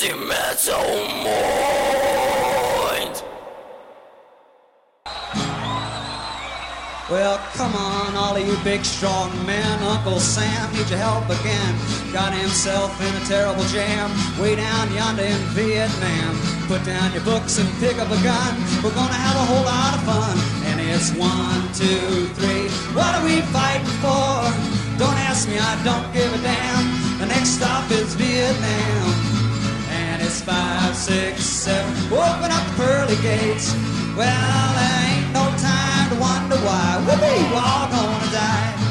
metal mind. Well, come on, all of you big strong men. Uncle Sam needs your help again. Got himself in a terrible jam way down yonder in Vietnam. Put down your books and pick up a gun. We're gonna have a whole lot of fun. And it's one, two, three. What are we fighting for? Don't ask me, I don't give a damn. The next stop is Vietnam. Five, six, seven. Open up the pearly gates. Well, there ain't no time to wonder why. Whoopee, we're all gonna die.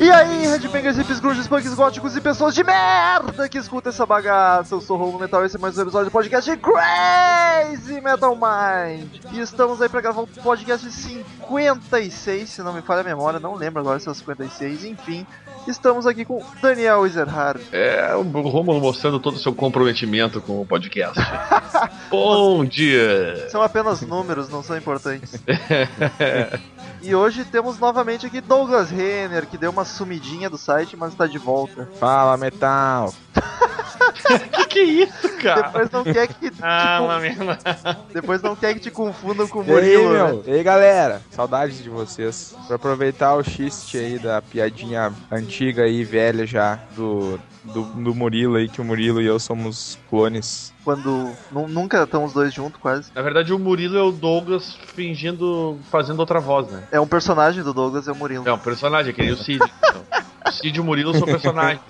E aí, Headbangers, hips, grunges, punks, góticos e pessoas de merda que escutam essa bagaça. Eu sou o Romulo Metal e esse é mais um episódio do podcast Crazy Metal Mind. E estamos aí pra gravar o podcast 56, se não me falha a memória, não lembro agora se é o 56, enfim. Estamos aqui com Daniel Ezerhard. É, o Romulo mostrando todo o seu comprometimento com o podcast. Bom dia! São apenas números, não são importantes. E hoje temos novamente aqui Douglas Renner, que deu uma sumidinha do site, mas está de volta. Fala, metal. que que é isso, cara? Depois não quer que te, Ah, merda. depois não quer que te confundam com o E aí, Murilo. né? meu? E aí, galera? Saudades de vocês. Pra aproveitar o xiste aí da piadinha antiga aí, velha já, do, do, do Murilo aí, que o Murilo e eu somos clones. Quando nu- nunca estão os dois juntos, quase. Na verdade, o Murilo é o Douglas fingindo, fazendo outra voz, né? É um personagem do Douglas, é o Murilo. É um personagem, que nem o Cid. Então, Cid e o Murilo são personagens.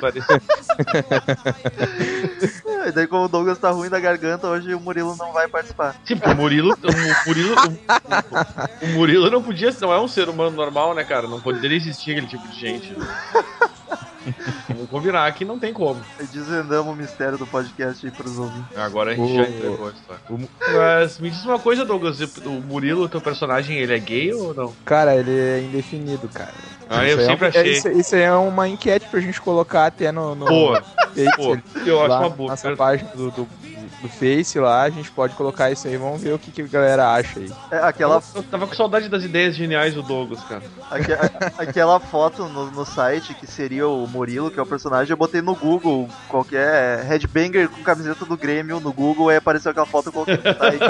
Parece- E daí, como o Douglas tá ruim da garganta, hoje o Murilo não vai participar. Sim, porque o Murilo. O Murilo, o, o Murilo não podia. Não é um ser humano normal, né, cara? Não poderia existir aquele tipo de gente. Vamos combinar que não tem como. Desvendamos o mistério do podcast aí pros ouvintes. Agora a gente O- já entregou a história. Mas me diz uma coisa, Douglas. O Murilo, teu personagem, ele é gay ou não? Cara, ele é indefinido, cara. Ah, eu Isso aí é sempre é- achei. Isso, isso aí é uma enquete pra gente colocar até no, no Pô, eu acho lá uma boa. nossa página do, do, do Face lá, a gente pode colocar isso aí, vamos ver o que, que a galera acha aí. É, aquela, Eu tava com saudade das ideias geniais do Douglas, cara. aque- a- aquela foto no, no site que seria o Murilo, que é o personagem, eu botei no Google qualquer headbanger com camiseta do Grêmio no Google, aí apareceu aquela foto eu coloquei no site.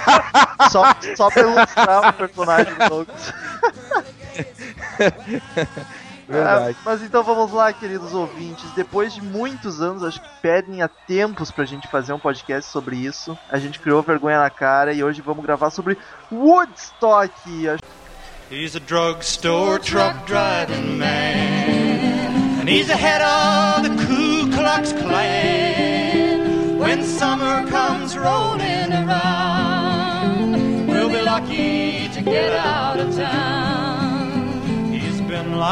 só, só pra ilustrar o personagem do Douglas. Verdade. Ah, mas então vamos lá, queridos ouvintes. Depois de muitos anos, acho que pedem há tempos pra gente fazer um podcast sobre isso. A gente criou vergonha na cara e hoje vamos gravar sobre Woodstock. He's a drugstore truck driving man, and he's the head of the Ku Klux Klan. When summer comes rolling around, we'll be lucky to get out of town. O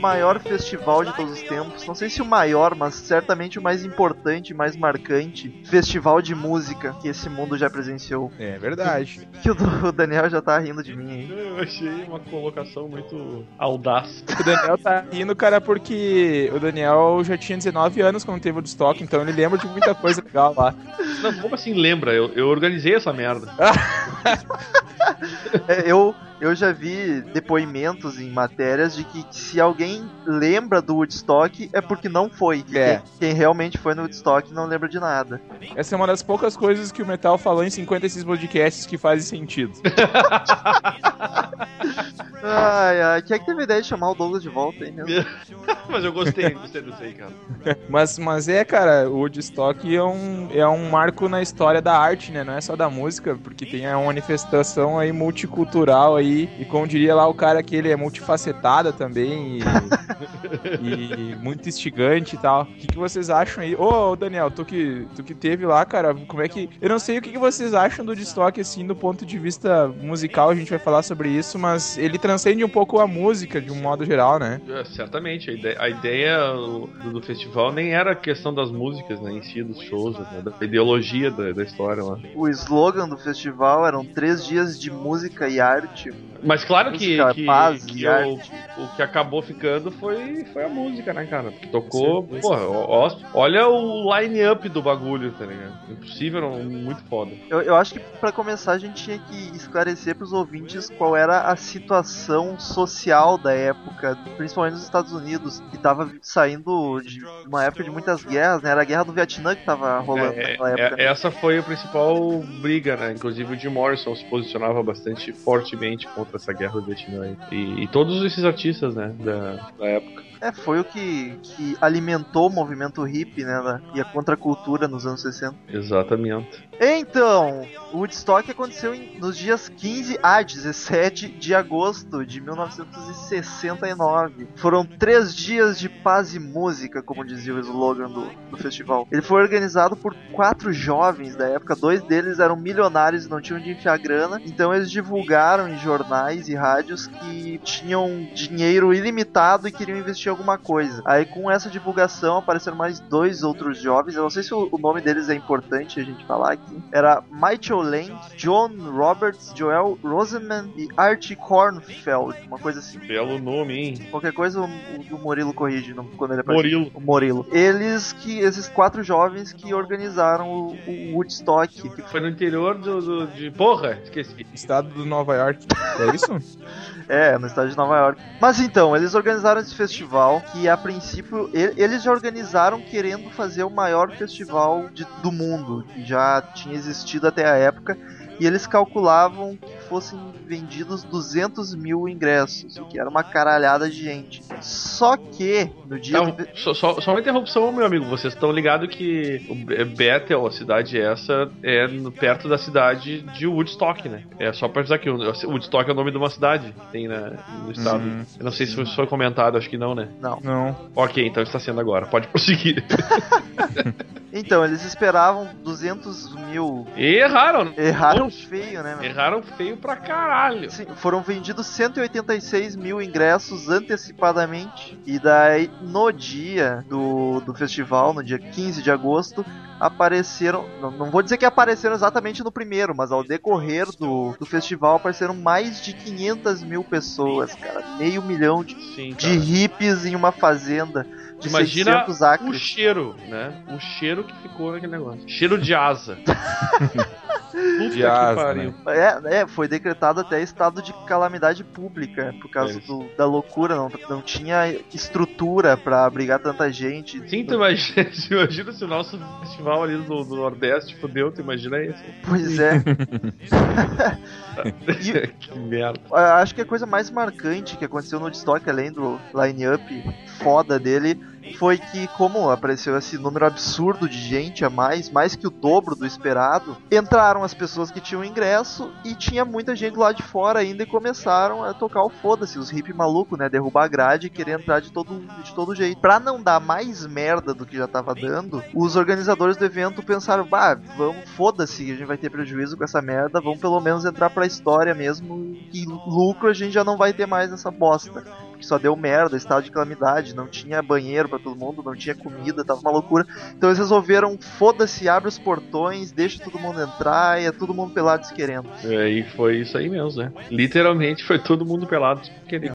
maior festival de todos os tempos. Não sei se o maior, mas certamente o mais importante, mais marcante festival de música que esse mundo já presenciou. É verdade. Que o, Daniel já tá rindo de mim aí. Eu achei uma colocação muito audaz. O Daniel tá rindo, cara, porque o Daniel já tinha 19 anos quando teve o estoque, então ele lembra de muita coisa legal lá. Não, como assim lembra? Eu, eu organizei essa merda. É, eu, eu já vi depoimentos em matérias de que se alguém lembra do Woodstock é porque não foi. É. Quem, quem realmente foi no Woodstock não lembra de nada. Essa é uma das poucas coisas que o Metal falou em 56 podcasts que fazem sentido. Ai, ai. Quem é que teve a ideia de chamar o Douglas de volta aí mesmo? Mas eu gostei, gostei disso aí, cara. Mas, mas é, cara, o Woodstock é um, é um marco na história da arte, né? Não é só da música, porque tem uma manifestação aí multicultural aí, e como diria lá o cara que ele é multifacetada também, e, e muito instigante e tal. O que, que vocês acham aí? Ô, Daniel, tu que, tu que teve lá, cara, como é que... Eu não sei o que, que vocês acham do Woodstock, assim, do ponto de vista musical, a gente vai falar sobre isso, mas ele transcende um pouco a música, de um modo geral, né? É, certamente, a ideia, a ideia do, do festival nem era a questão das músicas, né, em si, dos shows, né, da ideologia da, da história lá. O slogan do festival eram três dias de música e arte. Mas claro que, Música, que, paz que e o, arte. o que acabou ficando foi, foi a música, né, cara? Porque tocou, certeza. porra, ó- olha o line-up do bagulho, tá ligado? Impossível, não, muito foda. Eu, eu acho que pra começar a gente tinha que esclarecer pros ouvintes qual era a situação social da época, principalmente nos Estados Unidos. que tava saindo de uma época de muitas guerras, né? Era a guerra do Vietnã que tava rolando É, naquela é, época. é, essa foi a principal briga, né? Inclusive o Jim Morrison se posicionava bastante fortemente contra essa guerra do Vietnã. E, e todos esses artistas, né, da, da época. É, foi o que, que alimentou o movimento hippie, né? da- E a contracultura nos anos 60. Exatamente. Então, o Woodstock aconteceu em- nos dias 15 a 17 de agosto de 1969. Foram três dias de paz e música, como dizia o slogan do, do festival. Ele foi organizado por quatro jovens da época, dois deles eram milionários e não tinham de enfiar grana, então eles divulgaram em jornais e rádios que tinham dinheiro ilimitado e queriam investir alguma coisa. Aí com essa divulgação apareceram mais dois outros jovens, eu não sei se o, o nome deles é importante a gente falar aqui. Era Michael Lang, John Roberts, Joel Rosenman e Artie Kornfeld, uma coisa assim. Belo nome, hein? Qualquer coisa o, o Murilo corrige quando ele aparece. Murilo. O Murilo. Eles que, esses quatro jovens que organizaram o, o Woodstock, que Foi no interior do, do- de. Porra, esqueci. Estado do Nova York. É isso? É, no estado de Nova York. Mas então, eles organizaram esse festival que a princípio eles organizaram querendo fazer o maior festival de- do mundo, que já tinha existido até a época. E eles calculavam que fossem vendidos 200 mil ingressos, o que era uma caralhada de gente. Só que no dia Não, do- só, só- só uma interrupção, meu amigo. Vocês estão ligados que Bethel, a cidade essa, é no- perto da cidade de Woodstock, né? É só pra avisar que o Woodstock é o nome de uma cidade que tem na, no estado. Hum. Eu não sei se foi comentado, acho que não, né? Não. Ok, então está sendo agora. Pode prosseguir. Então, eles esperavam 200 mil. E erraram. Erraram feio, né? meu? Erraram feio pra caralho. Sim, foram vendidos 186 mil ingressos antecipadamente. E daí, no dia do, do festival, no dia 15 de agosto, apareceram. Não, não vou dizer que apareceram exatamente no primeiro, mas ao decorrer do, do festival apareceram mais de 500 mil pessoas, cara. Meio milhão de, Sim, de hippies em uma fazenda Imagina 600 o cheiro, né? O cheiro que ficou naquele negócio. Cheiro de asa. Puta De que asa, pariu. É, é, foi decretado até estado de calamidade pública por causa É do- da loucura, não, não tinha estrutura pra abrigar tanta gente. Sim, tu imagina, tu imagina se o nosso festival ali do, do Nordeste fudeu, tu imagina isso. Pois é. que merda. Acho que a coisa mais marcante que aconteceu no Woodstock, além do line-up foda dele, foi que, como apareceu esse número absurdo de gente a mais, mais que o dobro do esperado, entraram as pessoas que tinham ingresso e tinha muita gente lá de fora ainda e começaram a tocar o foda-se, os hippie maluco, né? Derrubar a grade e querer entrar de todo, de todo jeito. Pra não dar mais merda do que já tava dando, os organizadores do evento pensaram, bah, vamos, foda-se, a gente vai ter prejuízo com essa merda, vamos pelo menos entrar pra história mesmo e lucro a gente já não vai ter mais nessa bosta que só deu merda, estado de calamidade, não tinha banheiro pra todo mundo, não tinha comida, tava uma loucura. Então eles resolveram, foda-se, abre os portões, deixa todo mundo entrar e é todo mundo pelado se querendo. É, e foi isso aí mesmo, né? Literalmente foi todo mundo pelado. querendo.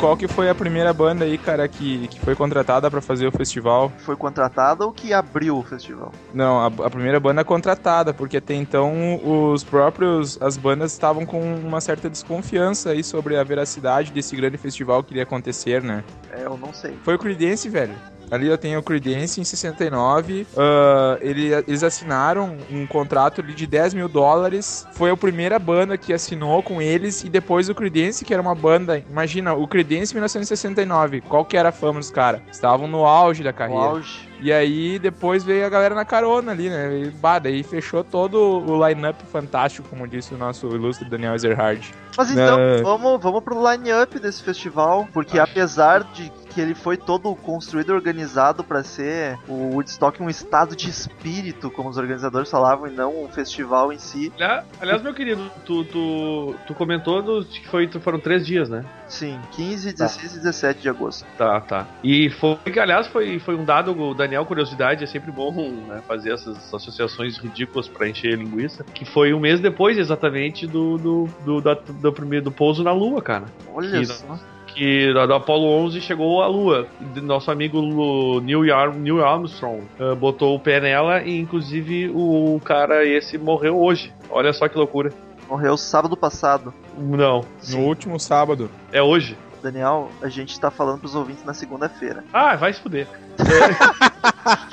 Qual que foi a primeira banda aí, cara, que, que foi contratada pra fazer o festival? Foi contratada ou que abriu o festival? Não, a, a primeira banda contratada, porque até então os próprios, as bandas estavam com uma certa desconfiança aí sobre a veracidade desse grande festival que iria acontecer, né? É, eu não sei. Foi o Creedence, velho. Ali eu tenho o Creedence em 69. ah, ele- eles assinaram um contrato ali de 10 mil dólares. Foi a primeira banda que assinou com eles. E depois o Creedence, que era uma banda. Imagina, o Creedence em 1969. Qual que era a fama dos caras? Estavam no auge da carreira. auge. E aí depois veio a galera na carona ali, né? E, bah, daí fechou todo o line-up fantástico, como disse o nosso ilustre Daniel Ezerhard. Mas então, É. vamos, vamos pro line-up desse festival, porque apesar de que ele foi todo construído e organizado pra ser o Woodstock um estado de espírito, como os organizadores falavam, e não um festival em si, Aliás, meu querido, tu, tu, tu comentou do- que foi, foram três dias, né? sim, 15, 16 e 17 de agosto. Tá, tá. E foi que, aliás, foi, foi um dado, o Daniel curiosidade, é sempre bom né, fazer essas associações ridículas pra encher linguiça. Que foi um mês depois, exatamente, do, do, do, da- do primeiro do pouso na Lua, cara. Olha Que- só. Que da, da Apollo 11 chegou à Lua. Nosso amigo Lu- Neil, Ar- Neil Armstrong ah, botou o pé nela e, inclusive, o cara esse morreu hoje. Olha só que loucura. Morreu sábado passado. Não, No último sábado. é hoje. Daniel, a gente tá falando pros ouvintes na segunda-feira. Ah, vai se fuder.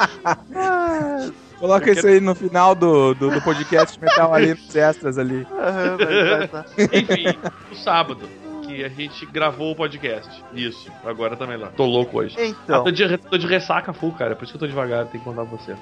Coloca isso aí no final do, do, do podcast metal ali nos extras ali. Aham, vai- vai tá. Enfim, no sábado. Que a gente gravou o podcast. Isso, agora também lá. Tô louco hoje. Ah, Então, tô, de, tô de ressaca full, cara. Por isso que eu tô devagar, tenho que contar pra vocês.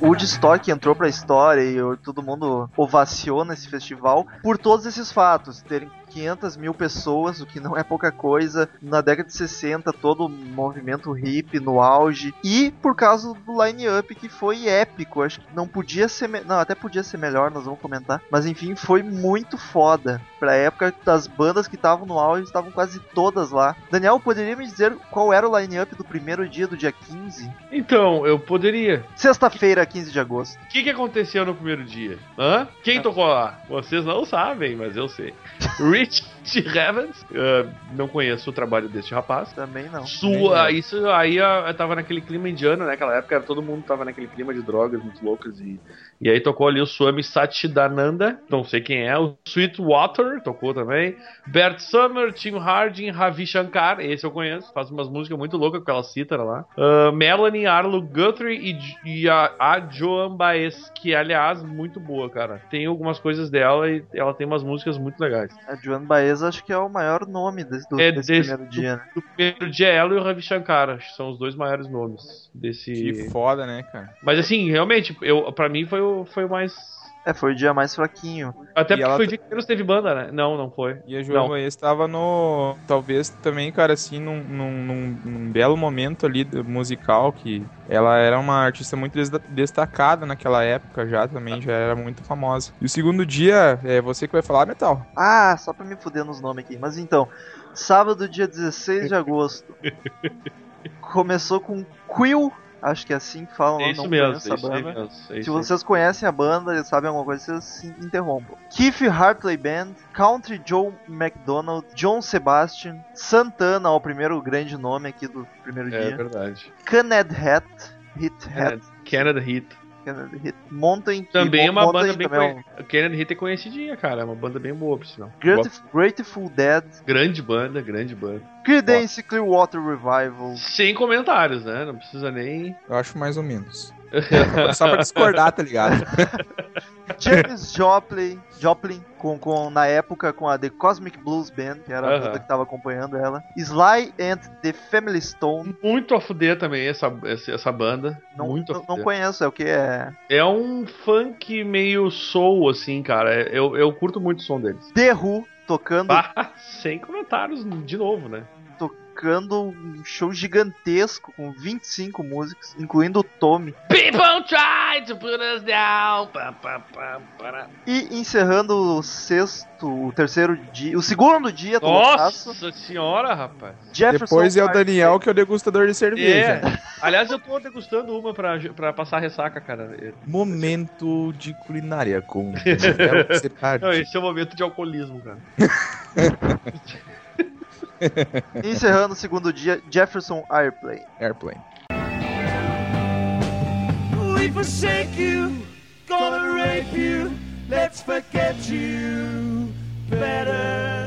O Woodstock entrou pra história e todo mundo ovaciona esse festival por todos esses fatos. Terem 500 mil pessoas, o que não é pouca coisa. Na década de 60, todo o movimento hippie no auge. E por causa do line-up que foi épico. Acho que não podia ser. me- Não, até podia ser melhor, nós vamos comentar. Mas enfim, foi muito foda. Pra época das bandas que estavam no auge, estavam quase todas lá. Daniel, poderia me dizer qual era o line-up do primeiro dia do dia 15? Então, eu poderia. Sexta-feira, 15 de agosto. O que, que aconteceu no primeiro dia? Hã? Quem tocou lá? Vocês não sabem, mas eu sei. Right Rich Evans. ah, não conheço o trabalho deste rapaz. Também não. Sua, isso aí eu tava naquele clima indiano, né? Naquela época era- todo mundo tava naquele clima de drogas muito loucas. E, e aí tocou ali o Swami Satchidananda, não sei quem é. O Sweetwater tocou também. Bert Summer, Tim Harding, Ravi Shankar, esse eu conheço. Faz umas músicas muito loucas com aquela cítara lá. Ah, Melanie Arlo Guthrie e, e a, a Joan Baez, que aliás, muito boa, cara. Tem algumas coisas dela e ela tem umas músicas muito legais. A Joan Baez acho que é o maior nome desse, do, É desse desse- primeiro dia, né? O primeiro dia é ela e o Ravi Shankar, acho que são os dois maiores nomes desse. Que foda, né, cara? Mas assim, realmente, eu, pra mim foi o, foi o mais. É, foi o dia mais fraquinho. Até E porque ela foi o dia que menos teve banda, né? Não, não foi. E a Joana estava no. Talvez também, cara, assim, num, num, num- num belo momento ali do- musical, que ela era uma artista muito des- destacada naquela época já também, já era muito famosa. E o segundo dia, é você que vai falar, Metal. Ah, só pra me fuder nos nomes aqui. Mas então, sábado, dia 16 de agosto. começou com Quill, acho que é assim que falam, É isso mesmo, conheço é isso banda. mesmo. É Se vocês conhecem a banda e sabem alguma coisa, vocês se interrompam. Keith Hartley Band, Country Joe McDonald, John Sebastian, Santana, ó, o primeiro grande nome aqui do primeiro É dia. verdade. Canad Hat, Hit Hat, Canada Hit. Canad Hit, Mountain Também é uma Mountain banda bem é um- conhecida. Hit é conhecidinha, cara. É uma banda bem boa, por sinal. Gratef- Grateful Dead, Grande banda, grande banda. Creedence Clearwater Revival, Sem comentários, né? Não precisa nem. Eu acho mais ou menos. Só pra discordar, tá ligado? James Joplin, Joplin com, com, na época com a The Cosmic Blues Band, que era a banda que tava acompanhando ela. Sly and the Family Stone, Muito a fuder também essa, essa, banda. não, Muito a não, não conheço, é o que é É um funk meio soul, assim, cara. Eu, eu curto muito o som deles. The Who tocando, Ah, sem comentários de novo, né? Tocando um show gigantesco com 25 músicos, incluindo o Tommy. People try to put us down. Pam, pam, para. E encerrando o sexto, o terceiro dia, o segundo dia, do Nossa senhora, rapaz. Jefferson Depois é o. Daniel, que é o degustador de cerveja. É. Aliás, eu tô degustando uma pra, pra passar ressaca, cara. Momento de culinária com. Não, esse é o momento de alcoolismo, cara. Encerrando o segundo dia, Jefferson Airplane. Airplane. We forsake you, gonna rape you. Let's forget you better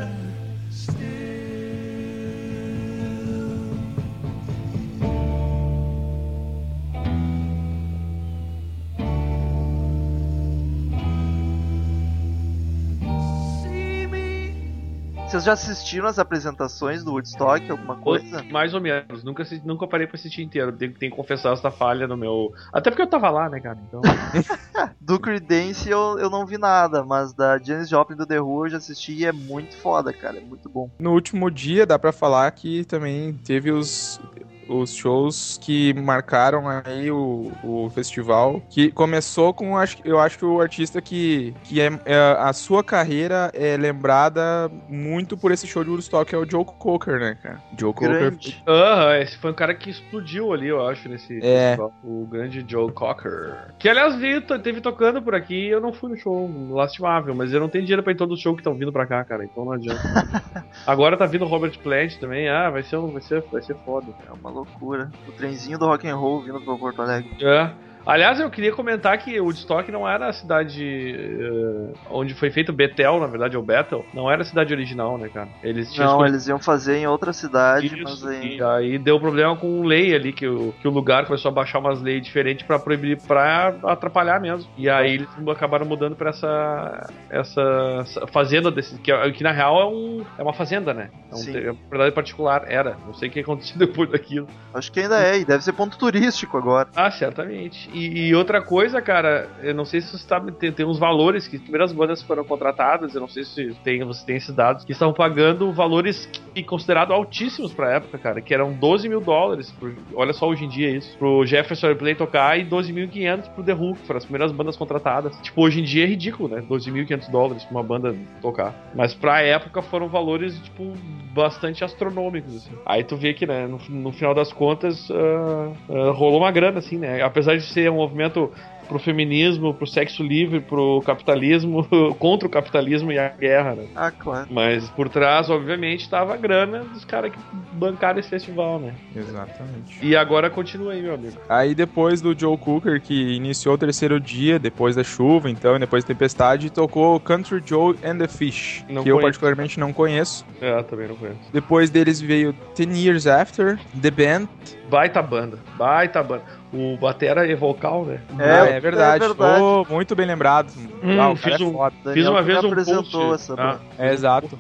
Vocês já assistiram as apresentações do Woodstock, alguma coisa? Mais ou menos. Nunca, nunca parei pra assistir inteiro. Tenho, tenho que confessar essa falha no meu. Até porque eu tava lá, né, cara? Então. Do Creedence eu, eu não vi nada, mas da Janis Joplin do The Who eu já assisti e é muito foda, cara, é muito bom. No último dia, dá pra falar que também teve os. Os shows que marcaram aí o, o festival, que começou com, acho, eu acho que o artista que, que é, é- a sua carreira é lembrada muito por esse show de Woodstock, é o Joe Cocker, né, cara? Joe Cocker. Grande. Aham, esse foi um cara que explodiu ali, eu acho, nesse É. festival. O grande Joe Cocker. Que, aliás, veio, teve tocando por aqui e eu não fui no show, lastimável, mas eu não tenho dinheiro pra ir os shows que estão vindo pra cá, cara, então não adianta. Agora tá vindo o Robert Plant também, ah, vai ser, um- vai ser, vai ser foda. É uma loucura. O trenzinho do rock and roll vindo pra Porto Alegre. É. Aliás, eu queria comentar que o Woodstock não era a cidade eh, onde foi feito Bethel, na verdade, ou Bethel, não era a cidade original, né, cara? Eles tinham Não, escolhido eles iam fazer em outra cidade, isso, mas aí. e aí deu problema com lei ali, que o, que o lugar começou a baixar umas leis diferentes pra proibir, pra atrapalhar mesmo. E aí eles acabaram mudando pra essa, essa, fazenda, desse, que, que na real é, um, é uma fazenda, né? É, um, Sim. é uma propriedade particular, era. Não sei o que aconteceu depois daquilo. Acho que ainda é, e deve ser ponto turístico agora. Ah, certamente. E, e outra coisa, cara, eu não sei se você sabe, tem, tem uns valores que as primeiras bandas foram contratadas, eu não sei se tem, você tem esses dados, que estavam pagando valores considerados altíssimos pra época, cara, que eram 12 mil dólares, por- olha só hoje em dia isso, pro Jefferson Airplane tocar e 12.500 pro The Who, que foram as primeiras bandas contratadas. Tipo, hoje em dia é ridículo, né? 12.500 dólares pra uma banda tocar. Mas pra época foram valores, tipo, bastante astronômicos, assim. Aí tu vê que, né, no, no final das contas, ah, ah, rolou uma grana, assim, né? Apesar de ser um movimento pro feminismo, pro sexo livre, pro capitalismo, contra o capitalismo e a guerra, né? Ah, claro. Mas por trás, obviamente, tava a grana dos caras que bancaram esse festival, né? Exatamente. E agora continua aí, meu amigo. Aí depois do Joe Cooker, que iniciou o terceiro dia, depois da chuva, então, e depois da tempestade, tocou Country Joe and the Fish, Não que eu conheço. particularmente não conheço. É, também não conheço. Depois deles veio Ten Years After, The Band. Baita banda, baita banda. O Batera é vocal, né? É, é verdade. é verdade. Oh, muito bem lembrado. Hum, Ah, fiz é um-. Daniel Fiz uma vez um apresentou post. essa Ah, banda. É, exato.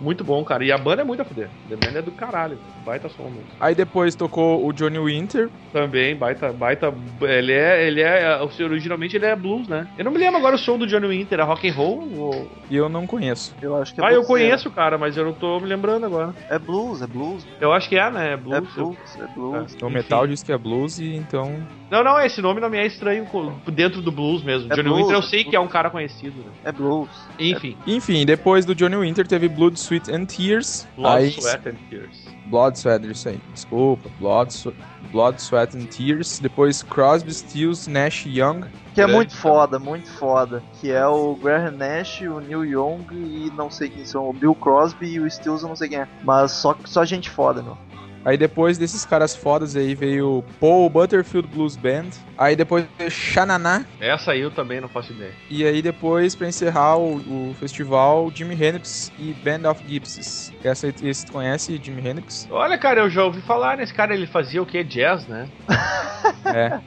Muito bom, cara. E a banda é muito a fuder. The Band é do caralho. Baita som mesmo. Aí depois tocou o Johnny Winter. Também, baita, baita. Ele é. Ele é. o senhor, Originalmente ele é blues, né? Eu não me lembro agora o som do Johnny Winter. É rock and roll? Ou... E eu não conheço. Eu acho que é Ah, eu conheço, cara, mas eu não tô me lembrando agora. É blues, é blues. Eu acho que é, né? É É blues. blues, é blues. O Enfim. metal diz que é blues e então. Não, não, esse nome não me é estranho dentro do blues mesmo. É Johnny blues, Winter eu é sei blues. que é um cara conhecido, né? É blues. Enfim. Enfim, depois do Johnny Winter teve Blood, Sweat and Tears. Blood, Aí- Sweat and Tears. Blood, Sweat, isso aí. Desculpa. Blood, Swe- Blood, Sweat and Tears. Depois Crosby, Stills, Nash Young. Que é muito foda, muito foda. Que é o Graham Nash, o Neil Young e não sei quem são. O Bill Crosby e o Stills, eu não sei quem é. Mas só, só gente foda, meu. Aí depois desses caras fodas aí veio Paul Butterfield Blues Band. Aí depois Xananá. Essa aí eu também não faço ideia. E aí depois, pra encerrar o, o festival, Jimi Hendrix e Band of Gypsies. Essa aí, tu conhece, Jimi Hendrix? Olha, cara, eu já ouvi falar nesse cara, ele fazia o que? Jazz, né? É.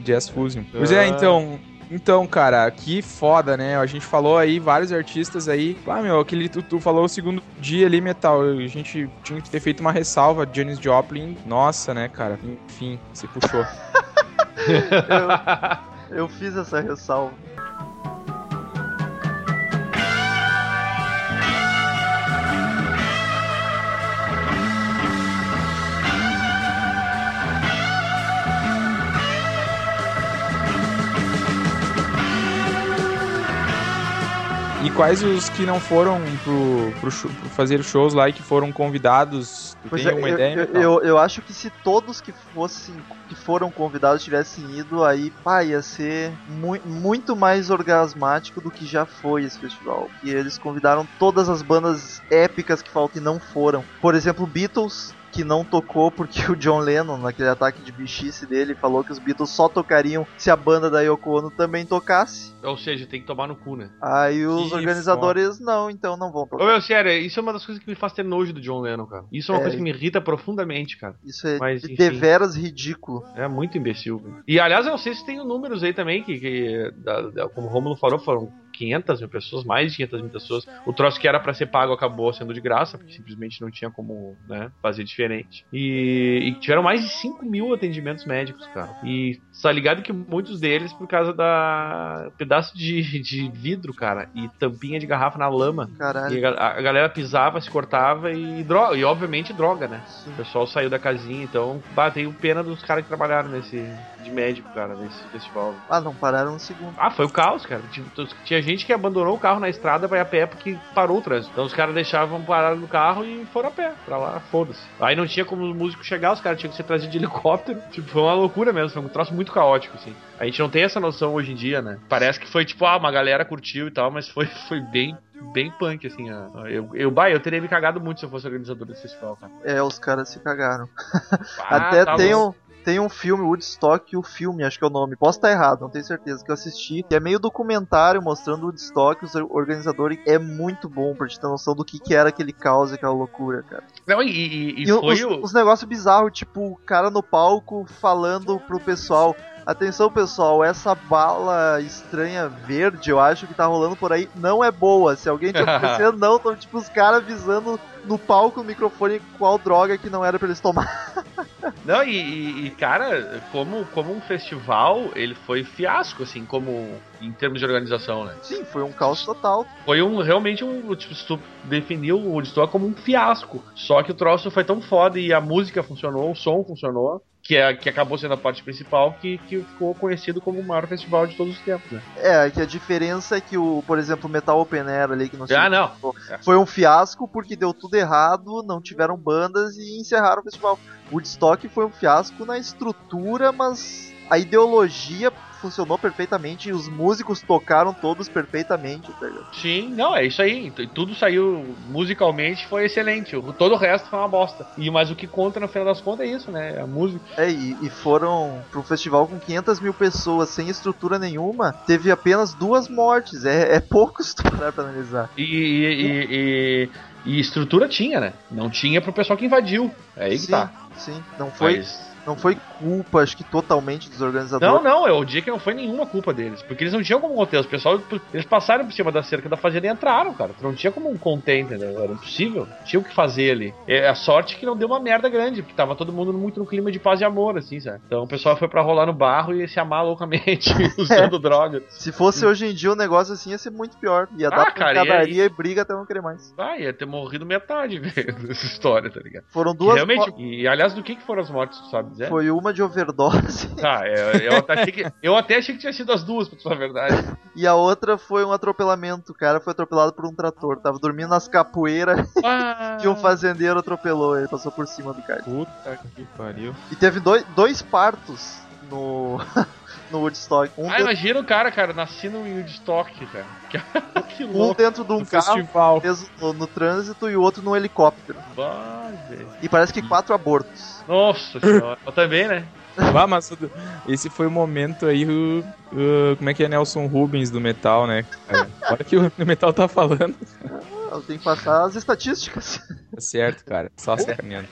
Jazz Fusion. Pois é, Ah. então. Então, cara, que foda, né? A gente falou aí vários artistas aí. Ah, meu, aquele tu, tu falou o segundo dia ali, Metal. A gente tinha que ter feito uma ressalva. Janis Joplin, nossa, né, cara? Enfim, se puxou. Eu, eu fiz essa ressalva. Quais os que não foram pro, pro, show- pro fazer shows lá e que foram convidados? Tu Pois tem é, uma eu, ideia, eu, eu, eu acho que se todos que fossem que foram convidados tivessem ido, aí pá, ia ser mu muito mais orgasmático do que já foi esse festival. E eles convidaram todas as bandas épicas que faltam e não foram. Por exemplo, Beatles. Que não tocou porque o John Lennon, naquele ataque de bichice dele, falou que os Beatles só tocariam se a banda da Yoko Ono também tocasse. Ou seja, tem que tomar no cu, né? Aí os Que organizadores, não, então não vão Ô, tocar. meu, sério, isso é uma das coisas que me faz ter nojo do John Lennon, cara. Isso é uma É. coisa que me irrita profundamente, cara. Isso é Mas, enfim. deveras ridículo. É muito imbecil, velho. E aliás, eu não sei se tem números aí também, que, que como o Romulo falou, foram 500 mil pessoas, mais de 500 mil pessoas. O troço que era pra ser pago acabou sendo de graça, porque simplesmente não tinha como né, fazer diferente. E, e tiveram mais de 5 mil atendimentos médicos, cara. E tá ligado que muitos deles por causa da pedaço de, de vidro, cara, e tampinha de garrafa na lama. Caralho. E a, a galera pisava, se cortava e droga, e obviamente droga, né? Sim. O pessoal saiu da casinha, então batei pena dos caras que trabalharam nesse de médico, cara, nesse festival. Ah, não pararam um segundo. Ah, foi o caos, cara. Tinha, tinha gente que abandonou o carro na estrada pra ir a pé porque parou o trânsito. Então os caras deixavam parar no carro e foram a pé pra lá, foda-se. Aí não tinha como os músicos chegar, os caras tinham que ser trazidos de helicóptero. Tipo, foi uma loucura mesmo, foi um troço muito caótico, assim. A gente não tem essa noção hoje em dia, né? Parece que foi tipo, ah, uma galera curtiu e tal, mas foi, foi bem, bem punk, assim. Eu, eu, bah, eu teria me cagado muito se eu fosse organizador desse festival, cara. É, os caras se cagaram. Ah, Até tá tem um, tem um filme, Woodstock, o filme, acho que é o nome. Posso estar errado, não tenho certeza, que eu assisti. Que é meio documentário mostrando o Woodstock, os organizadores. É muito bom pra te ter noção do que, que era aquele caos, aquela loucura, cara. Não, e, e, e E foi os, o. os negócios bizarros, tipo, o cara no palco falando pro pessoal. Atenção pessoal, essa bala estranha verde, eu acho que tá rolando por aí, não é boa. Se alguém te oferecer, não. Então, tipo, os caras avisando no palco, no microfone, qual droga que não era pra eles tomar. Não, e, e- cara, como, como um festival, ele foi fiasco, assim, como em termos de organização, né? Sim, foi um caos total. Foi um realmente um. Tipo, se tu definiu o Woodstock como um fiasco. Só que o troço foi tão foda e a música funcionou, o som funcionou. Que, é, que acabou sendo a parte principal, que, que ficou conhecido como o maior festival de todos os tempos, né? É, que a diferença é que o, por exemplo, o Metal Open Air ali que nós Ah, não. foi um fiasco porque deu tudo errado, não tiveram bandas e encerraram o festival. Woodstock foi um fiasco na estrutura, mas a ideologia funcionou perfeitamente e os músicos tocaram todos perfeitamente, tá? Sim, não, é isso aí. Tudo saiu musicalmente, foi excelente. Todo o resto foi uma bosta. E mas o que conta no final das contas é isso, né? A música. É, e, e foram um festival com 500 mil pessoas sem estrutura nenhuma, teve apenas duas mortes. É, é pouco se tu parar pra analisar. E, e, e- e- e estrutura tinha, né? Não tinha pro pessoal que invadiu. É aí que sim, tá. sim, não foi, Mas- não foi culpa, acho que totalmente dos organizadores. Não, não, é o dia que não foi nenhuma culpa deles. Porque eles não tinham como conter. Os pessoal, eles passaram por cima da cerca da fazenda e entraram, cara. Não tinha como conter, entendeu? Era impossível. Tinha o que fazer ali. É a sorte que não deu uma merda grande, porque tava todo mundo muito no clima de paz e amor, assim, sabe? Então o pessoal foi pra rolar no barro e se amar loucamente, usando droga. Se fosse hoje em dia o negócio assim ia ser muito pior. Ia dar Ah, cara, pancadaria e briga até não querer mais. Ah, ia ter morrido metade, velho, dessa história, tá ligado? Foram duas realmente, mo- e aliás, do que, que foram as mortes, sabe dizer? Foi uma de overdose Tá, é, eu, até achei que, eu até achei que tinha sido as duas, pra falar a verdade. e a outra foi um atropelamento. O cara foi atropelado por um trator. Tava dormindo nas capoeiras Ah, e um fazendeiro atropelou ele, passou por cima do cara. Puta que pariu. E teve dois, dois partos no, no Woodstock. Um, ah, dentro, imagina o cara, cara, nasci no Woodstock, cara. Que, que um louco. dentro de um No carro festival. preso no, no trânsito e o outro num helicóptero. Bah. E parece que quatro abortos. Nossa senhora. Eu também, né? Ah, mas tudo- esse foi o momento aí, o, o- como é que é Nelson Rubens do metal, né? cara? Olha que o metal tá falando. Ah, Tem que passar as estatísticas. Tá certo, cara. Só sacaneando.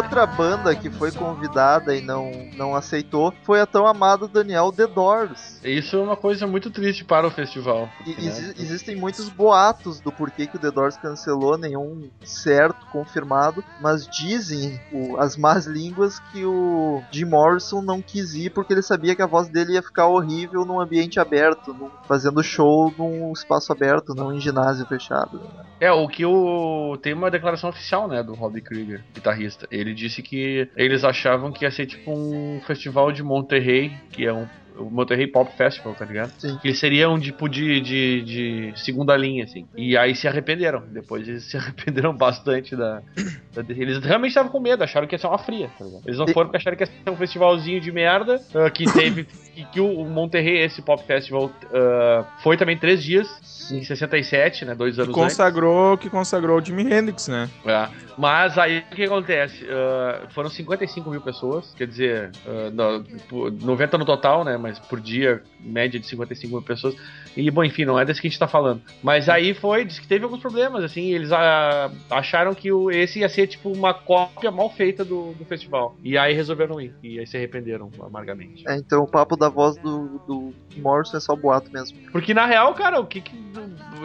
Outra banda que foi convidada e não, não aceitou foi a tão amada Daniel The Doors. Isso é uma coisa muito triste para o festival. E né? exi- existem muitos boatos do porquê que o The Doors cancelou, nenhum certo, confirmado, mas dizem o- as más línguas que o Jim Morrison não quis ir porque ele sabia que a voz dele ia ficar horrível num ambiente aberto, num- fazendo show num espaço aberto, não em ginásio fechado. É, o que o. Tem uma declaração oficial, né, do Robbie Krieger, guitarrista. Ele disse que eles achavam que ia ser tipo um festival de Monterrey, que é um, o Monterrey Pop Festival, tá ligado? Sim. Que eles seriam tipo de, de, de segunda linha, assim. E aí se arrependeram. Depois eles se arrependeram bastante da. da- eles realmente estavam com medo, acharam que ia ser uma fria, tá ligado? Eles não foram porque acharam que ia ser um festivalzinho de merda. ah, que teve. que, que o Monterrey, esse Pop Festival, ah, foi também três dias, em 67, né? Dois Que anos antes. consagrou, que consagrou o Jimi Hendrix, né? É. Mas aí o que acontece? Ah, foram 55 mil pessoas, quer dizer, no- por- 90 no total, né? Mas por dia, média de 55 mil pessoas. E, bom, enfim, não é desse que a gente tá falando. Mas aí foi, diz que teve alguns problemas, assim, eles ah, acharam que o, esse ia ser tipo uma cópia mal feita do, do festival. E aí resolveram ir. E aí se arrependeram amargamente. É, então o papo da voz do, do Morrison é só boato mesmo. Porque na real, cara, o que, que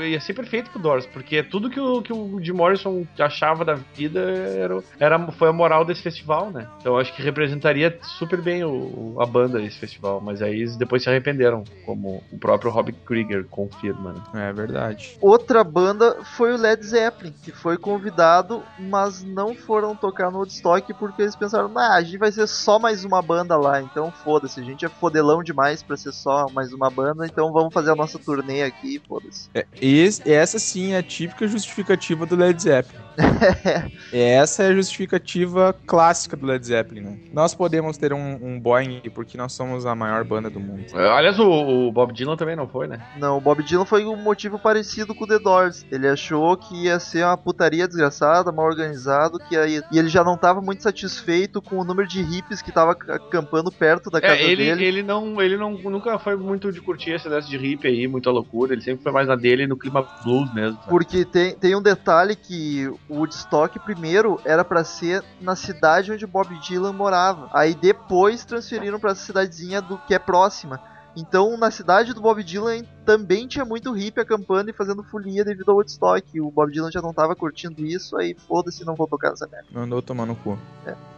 ia ser perfeito pro Doors, porque tudo que o, que o Jim Morrison achava da vida era, era, foi a moral desse festival, né? Então eu acho que representaria super bem o, a banda esse festival, mas aí eles depois se arrependeram, como o próprio Rob Krieger confirma, né? É verdade. Outra banda foi o Led Zeppelin, que foi convidado, mas não foram tocar no Woodstock porque eles pensaram, nah, a gente vai ser só mais uma banda lá, então foda-se, a gente é fodelão demais pra ser só mais uma banda, então vamos fazer a nossa turnê aqui, foda-se. É, esse- essa sim é a típica justificativa do Led Zeppelin. essa é a justificativa clássica do Led Zeppelin, né? Nós podemos ter um, um Boeing porque nós somos a maior banda do mundo. Aliás, o, o Bob Dylan também não foi, né? Não, o Bob Dylan foi um motivo parecido com o The Doors. Ele achou que ia ser uma putaria desgraçada, mal organizado, que aí, e ele já não tava muito satisfeito com o número de hippies que tava acampando perto da casa É, ele, dele. ele não, ele não nunca foi muito de curtir esse lance de hippie aí, muita loucura, ele sempre foi mais na dele no clima blues mesmo. sabe? Porque tem, tem um detalhe que o Woodstock primeiro era pra ser na cidade onde Bob Dylan morava. Aí depois transferiram pra essa cidadezinha do que é próxima. Então na cidade do Bob Dylan também tinha muito hippie acampando e fazendo folia devido ao Woodstock. O Bob Dylan já não tava curtindo isso, aí foda-se, não vou tocar essa merda. Mandou tomar no cu.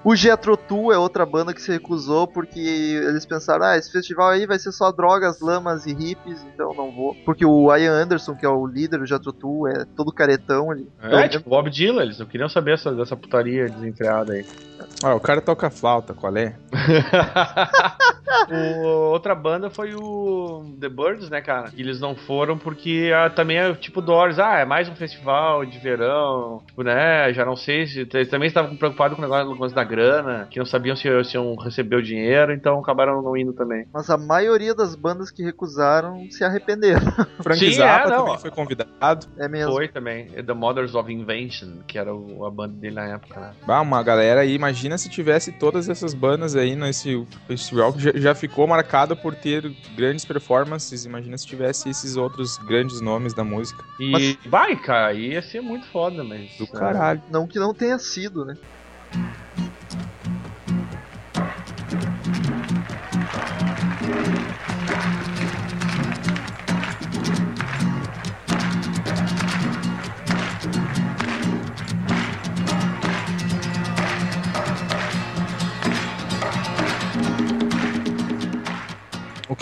O Jethro Tull é outra banda que se recusou porque eles pensaram, ah, esse festival aí vai ser só drogas, lamas e hippies, então não vou. Porque o Ian Anderson, que é o líder do Jethro Tull, é todo caretão ali. É, tipo, Bob Dylan, eles não queriam saber essa, dessa putaria desenfreada aí. Ó, o cara toca flauta, qual é? O- outra banda foi o The Birds, né, cara? E eles não foram porque ah, também é tipo Doors, ah, é mais um festival de verão, tipo, né? Já não sei se. Eles também estavam preocupados com o negócio, com o negócio da grana, que não sabiam se, se iam receber o dinheiro, então acabaram não indo também. Mas a maioria das bandas que recusaram se arrependeram. Frank Sim, Zappa é, não, também foi convidado. É mesmo. Foi também. The Mothers of Invention, que era o- a banda dele na época, né? Ah, uma galera aí, imagina se tivesse todas essas bandas aí nesse festival que já, já ficou marcado por ter grandes performances. Imagina se tivesse esses outros grandes nomes da música. E vai, cara, ia ser muito foda, mas. Do caralho. Não que não tenha sido, né?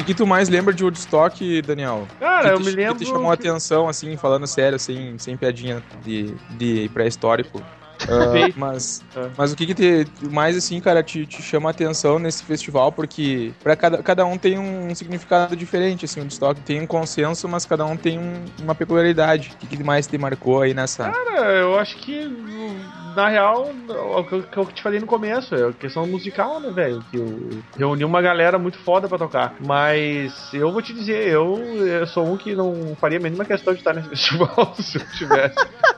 Que, que tu mais lembra de Woodstock, Daniel? Cara, eu que me te, lembro. Que te chamou a atenção, assim, falando sério, sem, sem piadinha de, de pré-histórico. Ah, Sim. mas, É. mas o que, que te, mais assim, cara, te, te chama a atenção nesse festival? Porque para cada, cada um tem um significado diferente, assim, o Woodstock tem um consenso, mas cada um tem um- uma peculiaridade. O que, que mais te marcou aí nessa? Cara, eu acho que, na real, o que eu- te falei no começo, é a questão musical, né, velho? Que eu reuni uma galera muito foda pra tocar. Mas eu vou te dizer, eu, eu sou um que não faria a mínima questão de estar nesse festival se eu tivesse.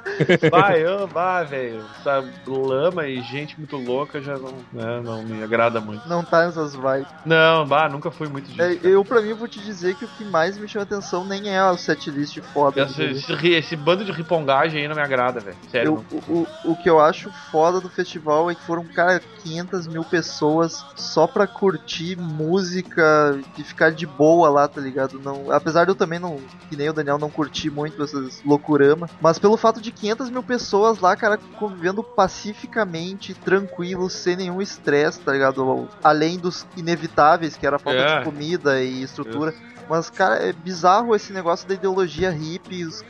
vai, eu, vai, velho. Essa lama e gente muito louca já não, né, não me agrada muito. Não tá nessas vibes. Não, bah, nunca fui muito disso. É, eu, pra mim, vou te dizer que o que mais me chama atenção nem é o setlist foda. Esse, esse, esse bando de ripongagem aí não me agrada, velho. Sério. Eu- o, o, o que eu acho foda do festival é que foram, cara, 500 mil pessoas só pra curtir música e ficar de boa lá, tá ligado? Não, apesar de eu também não, que nem o Daniel, não curtir muito essas loucurama, mas pelo fato de 500 mil pessoas lá, cara, convivendo pacificamente, tranquilos, sem nenhum estresse, tá ligado? Além dos inevitáveis, que era a falta É. de comida e estrutura. Mas, cara, é bizarro esse negócio da ideologia hippie, os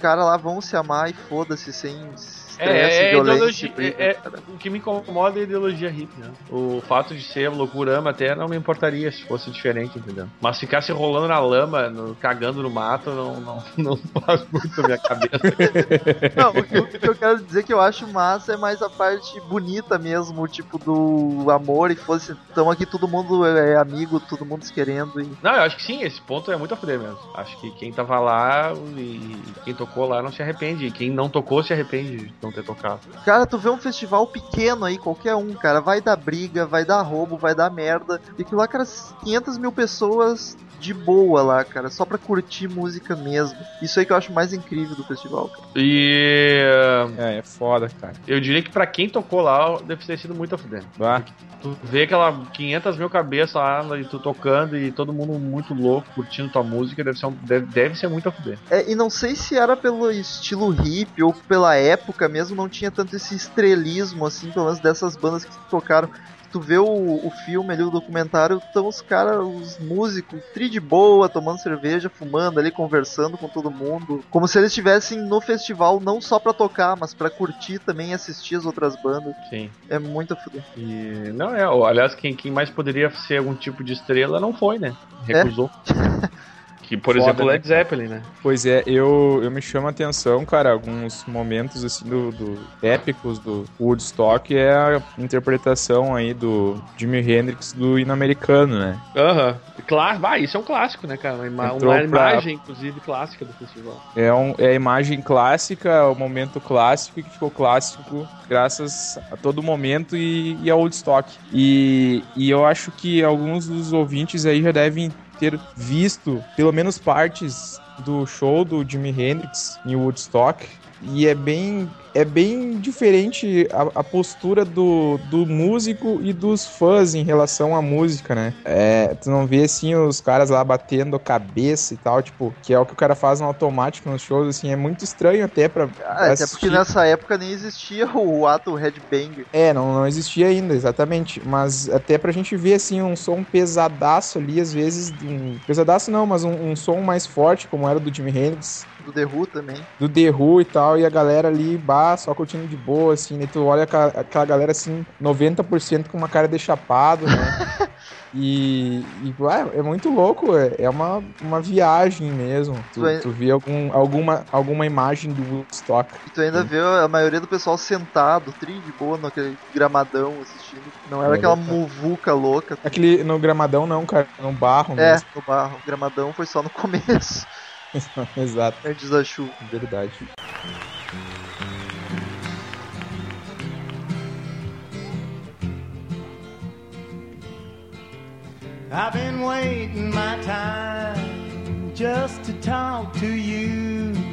caras lá vão se amar e foda-se, sem, estresse, É, é violência. ideologia, briga, é- é- o que me incomoda é a ideologia hippie, né? O fato de ser loucurama até não me importaria se fosse diferente, entendeu? Mas ficar se rolando na lama, no- cagando no mato, não, não, não faz muito a minha cabeça. Não, o que, o que eu quero dizer que eu acho massa é mais a parte bonita mesmo, tipo, do amor e fosse. Então aqui todo mundo é amigo, todo mundo se querendo. E... Não, eu acho que sim, esse ponto é muito a fuder mesmo. Acho que quem tava lá e quem tocou lá não se arrepende. E quem não tocou se arrepende de não ter tocado. Cara, tu vê um festival pequeno aí, qualquer um, cara, vai dar briga, vai dar roubo, vai dar merda. E aquilo lá, cara, 500 mil pessoas de boa lá, cara, só pra curtir música mesmo. Isso aí que eu acho mais incrível do festival, cara. E É, é foda, cara. eu diria que pra quem tocou lá deve ter sido muito a fuder. Bah. Tu vê aquela 500 mil cabeças lá e tu tocando e todo mundo muito louco curtindo tua música, deve ser, um- deve, deve ser muito a fuder. É, e não sei se era pelo estilo hip ou pela época mesmo, não tinha tanto esse estrelismo, assim, pelo menos dessas bandas que tocaram. Tu vê o, o filme ali, o documentário, estão os caras, os músicos, tri de boa, tomando cerveja, fumando ali, conversando com todo mundo. Como se eles estivessem no festival, não só pra tocar, mas pra curtir também e assistir as outras bandas. Sim. É muito a fuder. E não é, aliás, quem, quem mais poderia ser algum tipo de estrela não foi, né? Recusou. Que, por Foda, exemplo, né? Led Zeppelin, né? Pois é, eu, eu me chamo a atenção, cara, alguns momentos assim do, do- épicos do Woodstock é a interpretação aí do Jimi Hendrix do hino americano, né? Aham. Claro, vai, isso é um clássico, né, cara? Uma, ima- Entrou uma pra- imagem, inclusive, clássica do festival. É, um, é a imagem clássica, é o momento clássico que ficou clássico graças a todo momento e, e ao Woodstock. E, e eu acho que alguns dos ouvintes aí já devem ter visto pelo menos partes do show do Jimi Hendrix em Woodstock. E é bem, é bem diferente a, a postura do, do músico e dos fãs em relação à música, né? É, tu não vê assim os caras lá batendo cabeça e tal, tipo, que é o que o cara faz no automático nos shows, assim, é muito estranho até pra. Ah, até porque nessa época nem existia o ato headbang. É, não, não existia ainda, exatamente. Mas até pra gente ver, assim, um som pesadaço ali, às vezes. Um, pesadaço não, mas um, um som mais forte, como era do Jimi Hendrix, Do The Who também. do The Who e tal, e a galera ali, bah, só curtindo de boa, assim, né? Tu olha aquela, aquela galera, assim, 90% com uma cara de chapado, né? E, e ah, é muito louco, é, é uma, uma viagem mesmo. Tu, Tu é- tu vê algum, alguma, alguma imagem do Woodstock. E tu ainda vê a maioria do pessoal sentado, tri de boa, naquele gramadão assistindo. Não era É aquela verdade. muvuca louca. Aquele no gramadão não, cara, no barro É, mesmo. no barro. O gramadão foi só no começo, Exato, antes da chuva. verdade. I've been waiting my time just to talk to you.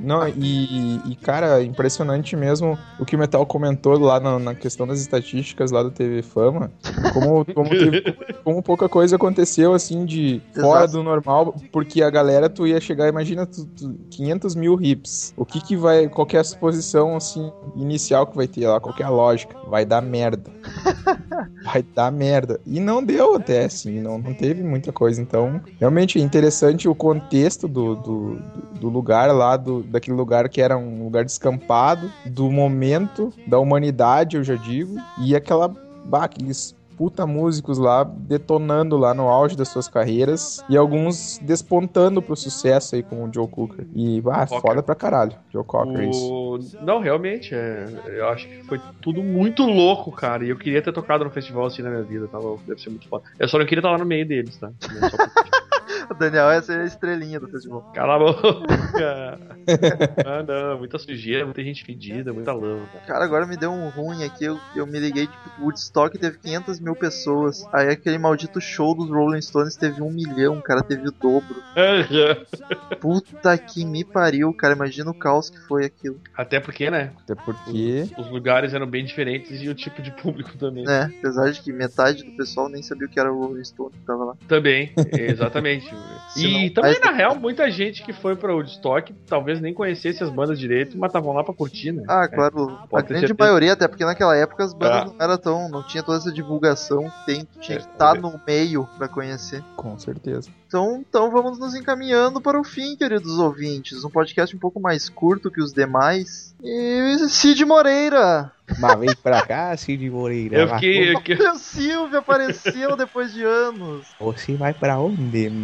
Não, e, e, cara, impressionante mesmo o que o Metal comentou lá na, na questão das estatísticas lá do TV Fama. Como, como, teve- como pouca coisa aconteceu assim de fora Exato. do normal, porque a galera, tu ia chegar, imagina, tu, tu- 500 mil hips. O que que vai, qual que é a suposição assim, inicial que vai ter lá, qual que é a lógica? Vai dar merda. vai dar merda. E não deu até, assim, não, não teve muita coisa. Então, realmente é interessante o contexto do, do, do lugar lá, do, daquele lugar que era um lugar descampado, do momento da humanidade, eu já digo, e aquela, bah, aqueles puta músicos lá detonando lá no auge das suas carreiras e alguns despontando pro sucesso aí como o Joe Cocker. E, bah, Cocker. foda pra caralho, Joe Cocker, isso. O... Não, realmente, é... eu acho que foi tudo muito louco, cara. E eu queria ter tocado no festival assim na minha vida, tá louco? Deve ser muito foda. Eu só não queria estar lá no meio deles, tá? O Daniel ia ser a estrelinha do festival. Cala a boca. ah, não, muita sujeira, muita gente fedida, muita lama, cara. Cara, agora me deu um ruim aqui. Eu, eu me liguei que tipo, Woodstock teve 500 mil pessoas. Aí aquele maldito show dos Rolling Stones teve um milhão, cara, teve o dobro. Puta que me pariu, cara. Imagina o caos que foi aquilo, Até porque, né? Até porque Os lugares eram bem diferentes e o tipo de público também. né? Apesar de que metade do pessoal nem sabia o que era o Rolling Stone que tava lá. Também, exatamente. Se E não- também, mas- na real, muita gente que foi pra Woodstock talvez nem conhecesse as bandas direito, mas estavam lá pra curtir, né? Ah, claro. A pode ter grande certeza. maioria, até porque naquela época as bandas Ah. não era tão. não tinha toda essa divulgação que tem, tinha É, que estar é. no meio pra conhecer. Com certeza. Então, então vamos nos encaminhando para o fim, queridos ouvintes. Um podcast um pouco mais curto que os demais. E Cid Moreira! Mas vem pra cá, Cid Moreira. Eu fiquei. eu fiquei- O Silvio apareceu depois de anos. Você vai pra onde?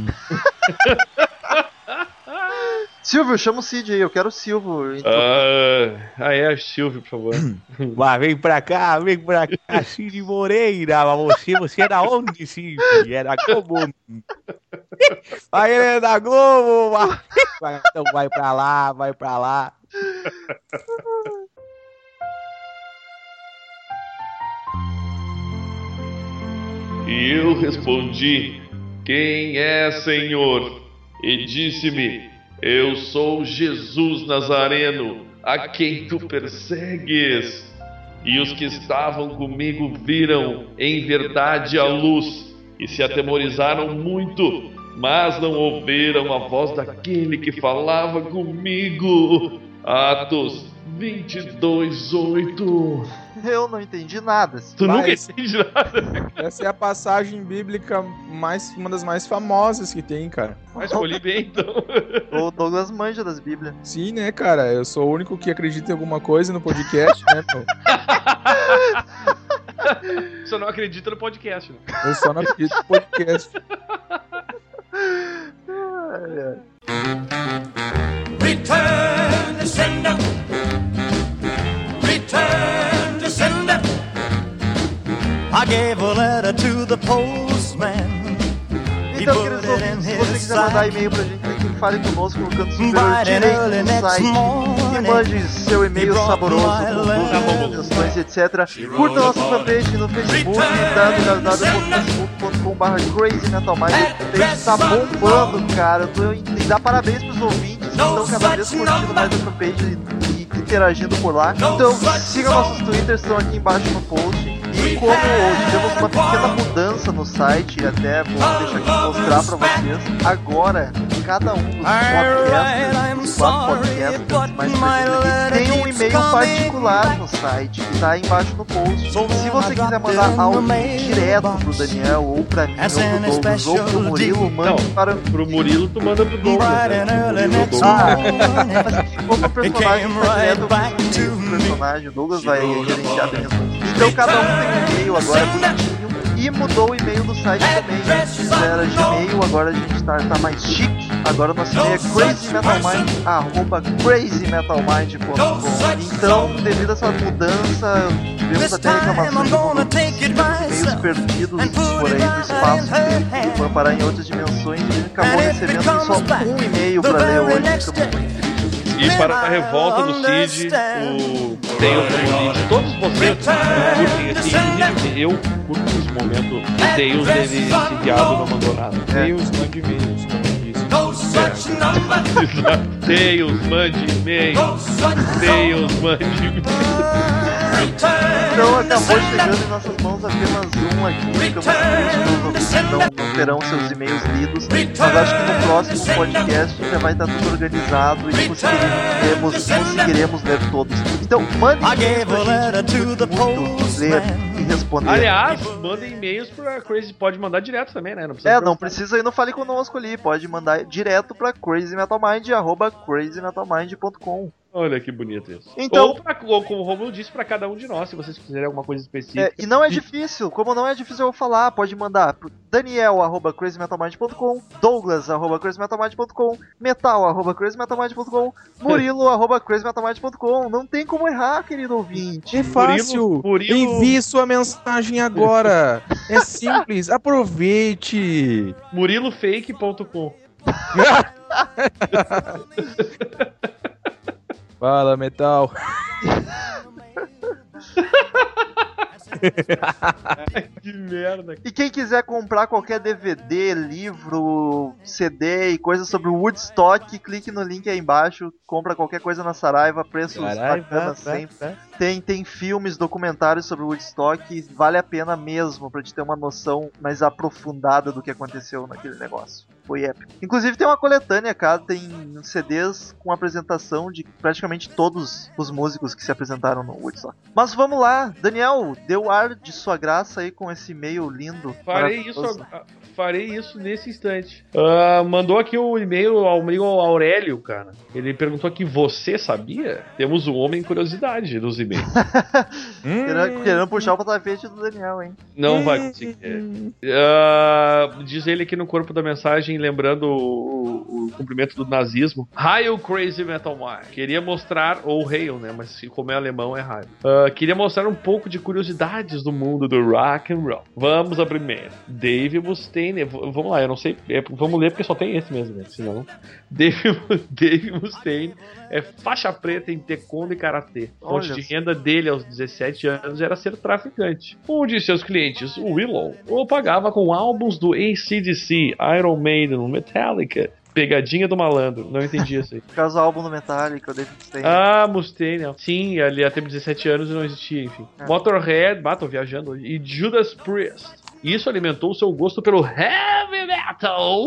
Silvio, chama o Cid aí, eu quero o Silvio. Então, Ah, ah, é, Silvio, por favor. Mas vem pra cá, vem pra cá, Cid Moreira. Mas você, você é da onde, Cid? É da Globo. Aí ele é da Globo. vai- Então vai pra lá, vai pra lá. E eu respondi: Quem é, Senhor? E disse-me: Eu sou Jesus Nazareno, a quem tu persegues. E os que estavam comigo viram, em verdade, a luz, e se atemorizaram muito, mas não ouviram a voz daquele que falava comigo. Atos 22, 8. eu não entendi nada. Tu nunca entende nada. Essa é a passagem bíblica mais, uma das mais famosas que tem, cara. Mas escolhi bem, então. O Douglas manja das Bíblias. Sim, né, cara? Eu sou o único que acredita em alguma coisa no podcast, né, meu? Você não acredita no podcast, né? Eu só não acredito no podcast. Return to sender. Return to sender. I gave a letter to the postman. He Então, put queridos it in ouvintes, se você his quiser mandar e-mail pra gente, tem que fale conosco no canto superior direito do site. E mande seu e-mail saboroso com sugestões, etc. Curta nossa fanpage no Facebook, www.facebook.com.br Crazy Metal Mind. Tá bombando, cara. Eu tô, e dá parabéns pros ouvintes que estão cada vez curtindo mais a fanpage e, e interagindo por lá. Então siga nossos twitters, estão aqui embaixo no post. E como tivemos uma pequena mudança no site, e até vou deixar aqui mostrar pra vocês, agora cada um dos sorry, quatro mais tem um e-mail coming particular no site, que tá aí embaixo no post. So Se você I quiser mandar mail direto pro. Daniel, ou pra mim, ou pro Douglas, ou pro special Murilo, mande Não. para... Pro Murilo, tu manda pro Douglas. Né? morning. Mas como personagem came tá right direto pro do me. personagem, o Douglas vai gerenciar coisas. Então cada um tem um e-mail agora bonitinho. E mudou o e-mail do site também. Antes era Gmail, agora a gente tá, tá mais chique. Agora nosso e-mail é crazymetalmind, arroba crazymetalmind.com. Então, devido a essa mudança, tivemos até reclamações de e-mails perdidos por aí no espaço tempo, que foram parar em outras dimensões e a gente acabou recebendo só um e-mail pra ler hoje. Ficamos muito. E para a revolta do Cid, o... tem o convite. Todos vocês curtem inclusive eu curto esse momento. Deus dele, esse viado não mandou nada. Deus, mande e-mails, como disse. No. Deus, mande e-mail. No Deus, mande e-mail. Então acabou chegando em nossas mãos apenas um aqui. Ficamos tristes, os ouvintes não, não terão seus e-mails lidos. Mas acho que no próximo podcast já vai estar tudo organizado e conseguiremos, conseguiremos ler todos. Então mande I e-mails gave pra a letter gente, to the muito ler postman. e responder. Aliás, mandem e-mails pra Crazy. Pode mandar direto também, né? Não precisa É, não precisa ir no Fale Conosco ali, pode mandar direto pra crazymetalmind, arroba crazymetalmind.com. Olha que bonito isso. Então- Ou, pra, ou como o Romulo disse, pra cada um de nós, se vocês quiserem alguma coisa específica. É, e não é difícil, como não é difícil eu falar, pode mandar pro Daniel, arroba crazymetalmind.com, Douglas, arroba crazymetalmind.com, Metal, arroba crazymetalmind.com, Murilo, arroba crazymetalmind.com. Não tem como errar, querido ouvinte. É fácil. Murilo- Envie sua mensagem agora. É simples. Aproveite. murilofake.com. Fala, metal. que merda. E quem quiser comprar qualquer DVD, livro, CD e coisa sobre o Woodstock, clique no link aí embaixo, compra qualquer coisa na Saraiva, preços Caralho, bacanas vai, vai, sempre. vai. Tem, tem filmes, documentários sobre o Woodstock, vale a pena mesmo pra te ter uma noção mais aprofundada do que aconteceu naquele negócio. Foi épico. Inclusive tem uma coletânea, cara, tem CDs com apresentação de praticamente todos os músicos que se apresentaram no Woodstock. Mas vamos lá, Daniel, deu ar de sua graça aí com esse e-mail lindo. Farei isso, farei isso nesse instante. Ah, mandou aqui um e-mail ao amigo Aurélio, cara. Ele perguntou aqui: Você sabia? Temos um homem curiosidade nos e-mails. Hum, Querendo, querendo puxar o tapete do Daniel, hein? Não vai conseguir. Ah, diz ele aqui no corpo da mensagem, lembrando o, o cumprimento do nazismo. Hail Crazy Metal Mind. Queria mostrar, ou Hail, né? Mas como é alemão é Hail. Ah, queria mostrar um pouco de curiosidades do mundo do rock and roll. Vamos à primeira. Dave Mustaine. Vamos lá, eu não sei. é, vamos ler porque só tem esse mesmo, né? Senão. Dave, Dave Mustaine é faixa preta em taekwondo e karatê. Fonte de renda dele aos 17 anos era ser traficante. Um de seus clientes, o Willow, o pagava com álbuns do ACDC, Iron Maiden, Metallica. Pegadinha do malandro, não entendi isso aí. Por causa do álbum do Metallica, o David Mustaine. Ah, Mustaine. Sim, ele ia ter 17 anos e não existia, enfim. É. Motorhead, bah, tô viajando hoje. E Judas Priest. Isso alimentou seu gosto pelo heavy metal.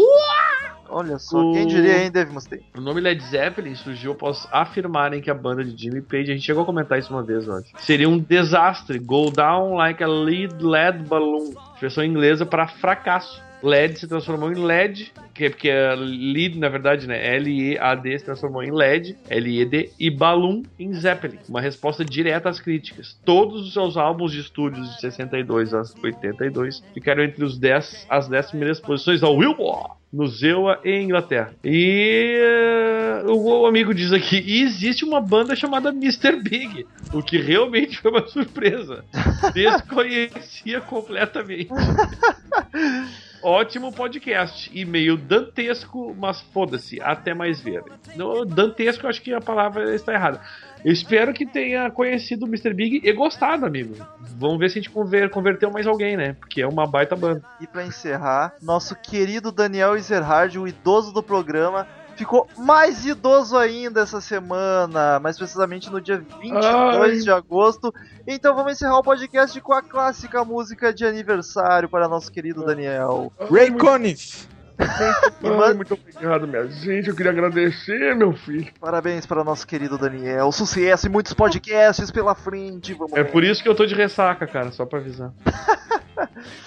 Olha só, o- quem diria, hein, Dave Mustaine? O nome Led Zeppelin surgiu após afirmarem que a banda de Jimmy Page, a gente chegou a comentar isso uma vez, eu acho, seria um desastre, go down like a lead lead balloon, expressão inglesa para fracasso. LED se transformou em LED, que é porque a lead, na verdade, né, L-E-A-D se transformou em LED, L-E-D, e balloon em Zeppelin, uma resposta direta às críticas. Todos os seus álbuns de estúdios de 62 a 82 ficaram entre os 10, as 10 primeiras posições da Billboard no Zewa e Inglaterra. E eh, o, o amigo diz aqui: e existe uma banda chamada Mr. Big, o que realmente foi uma surpresa. Desconhecia completamente. Ótimo podcast. E meio dantesco, mas foda-se, até mais ver. No, dantesco, acho que a palavra está errada. Espero que tenha conhecido o Mr. Big e gostado, amigo. Vamos ver se a gente conver, converteu mais alguém, né? Porque é uma baita banda. E pra encerrar, nosso querido Daniel Ezerhard, o idoso do programa, ficou mais idoso ainda essa semana, mais precisamente no dia 22 Ai. de agosto. Então vamos encerrar o podcast com a clássica música de aniversário para nosso querido Daniel. Ray Conniff. Ai, muito obrigado, minha gente. Eu queria agradecer, meu filho. Parabéns para nosso querido Daniel. Sucesso e muitos podcasts pela frente. Vamos É lá. por isso que eu tô de ressaca, cara, só pra avisar.